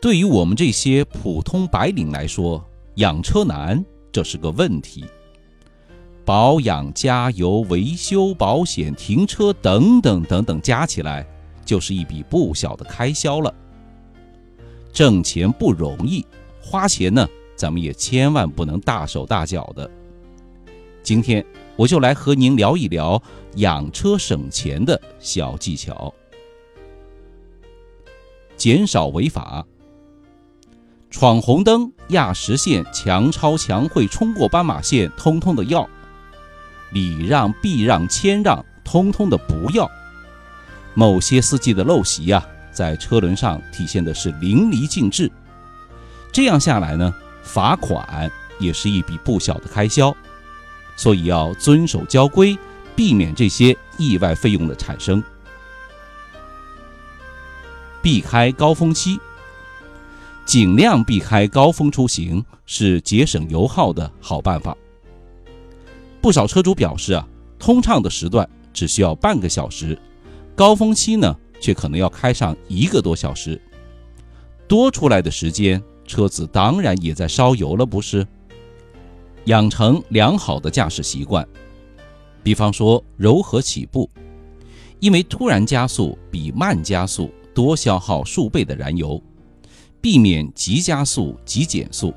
对于我们这些普通白领来说，养车难，这是个问题。保养、加油、维修、保险、停车等等等等，加起来就是一笔不小的开销了。挣钱不容易，花钱呢，咱们也千万不能大手大脚的。今天我就来和您聊一聊养车省钱的小技巧，减少违法。闯红灯、压实线、强超、强会冲过斑马线，通通的要。礼让、避让、谦让，通通的不要。某些司机的陋习呀，在车轮上体现的是淋漓尽致。这样下来呢，罚款也是一笔不小的开销。所以要遵守交规，避免这些意外费用的产生。避开高峰期，尽量避开高峰出行是节省油耗的好办法。不少车主表示啊，通畅的时段只需要半个小时，高峰期呢却可能要开上一个多小时。多出来的时间，车子当然也在烧油了，不是？养成良好的驾驶习惯，比方说柔和起步，因为突然加速比慢加速多消耗数倍的燃油，避免急加速急减速。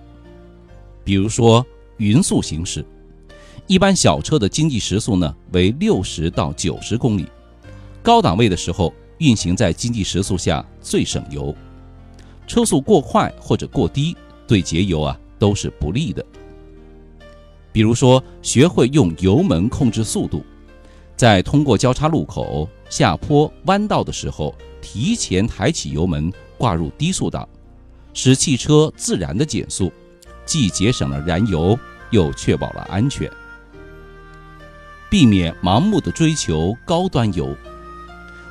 比如说匀速行驶。一般小车的经济时速呢为六十到九十公里，高档位的时候运行在经济时速下最省油。车速过快或者过低对节油啊都是不利的。比如说，学会用油门控制速度，在通过交叉路口、下坡、弯道的时候，提前抬起油门挂入低速档，使汽车自然的减速，既节省了燃油，又确保了安全。避免盲目的追求高端油，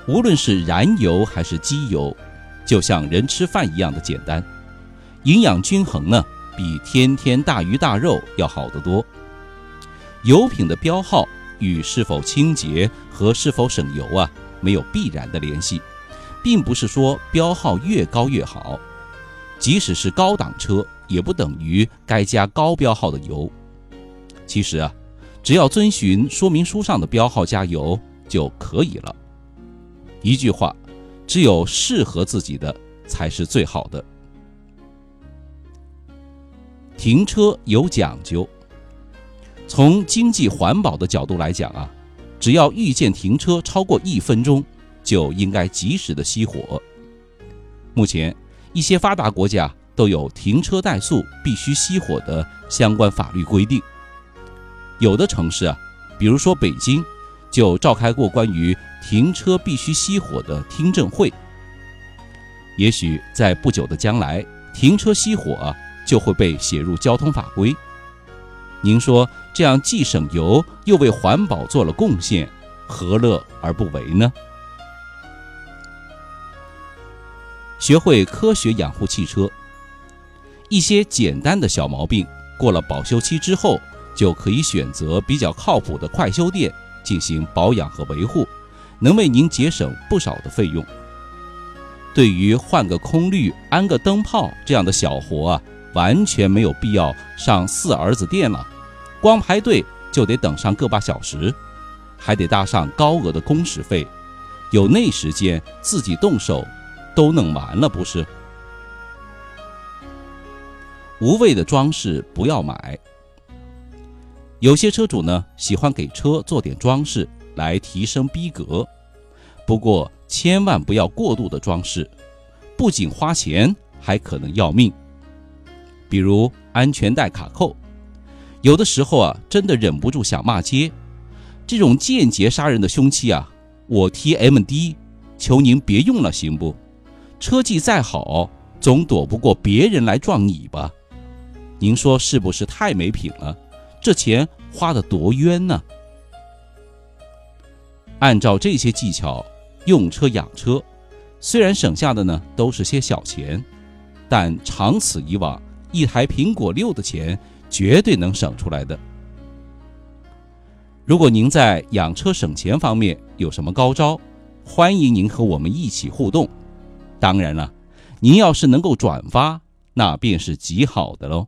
无论是燃油还是机油，就像人吃饭一样的简单，营养均衡呢，比天天大鱼大肉要好得多。油品的标号与是否清洁和是否省油啊，没有必然的联系，并不是说标号越高越好，即使是高档车，也不等于该加高标号的油。其实啊。只要遵循说明书上的标号加油就可以了。一句话，只有适合自己的才是最好的。停车有讲究，从经济环保的角度来讲啊，只要遇见停车超过一分钟，就应该及时的熄火。目前，一些发达国家都有停车怠速必须熄火的相关法律规定。有的城市啊，比如说北京，就召开过关于停车必须熄火的听证会。也许在不久的将来，停车熄火就会被写入交通法规。您说这样既省油又为环保做了贡献，何乐而不为呢？学会科学养护汽车，一些简单的小毛病过了保修期之后。就可以选择比较靠谱的快修店进行保养和维护，能为您节省不少的费用。对于换个空滤、安个灯泡这样的小活啊，完全没有必要上四儿子店了，光排队就得等上个把小时，还得搭上高额的工时费，有那时间自己动手都弄完了，不是？无谓的装饰不要买。有些车主呢喜欢给车做点装饰来提升逼格，不过千万不要过度的装饰，不仅花钱，还可能要命。比如安全带卡扣，有的时候啊真的忍不住想骂街，这种间接杀人的凶器啊，我 T M D，求您别用了行不？车技再好，总躲不过别人来撞你吧？您说是不是太没品了？这钱花的多冤呢！按照这些技巧用车养车，虽然省下的呢都是些小钱，但长此以往，一台苹果六的钱绝对能省出来的。如果您在养车省钱方面有什么高招，欢迎您和我们一起互动。当然了，您要是能够转发，那便是极好的喽。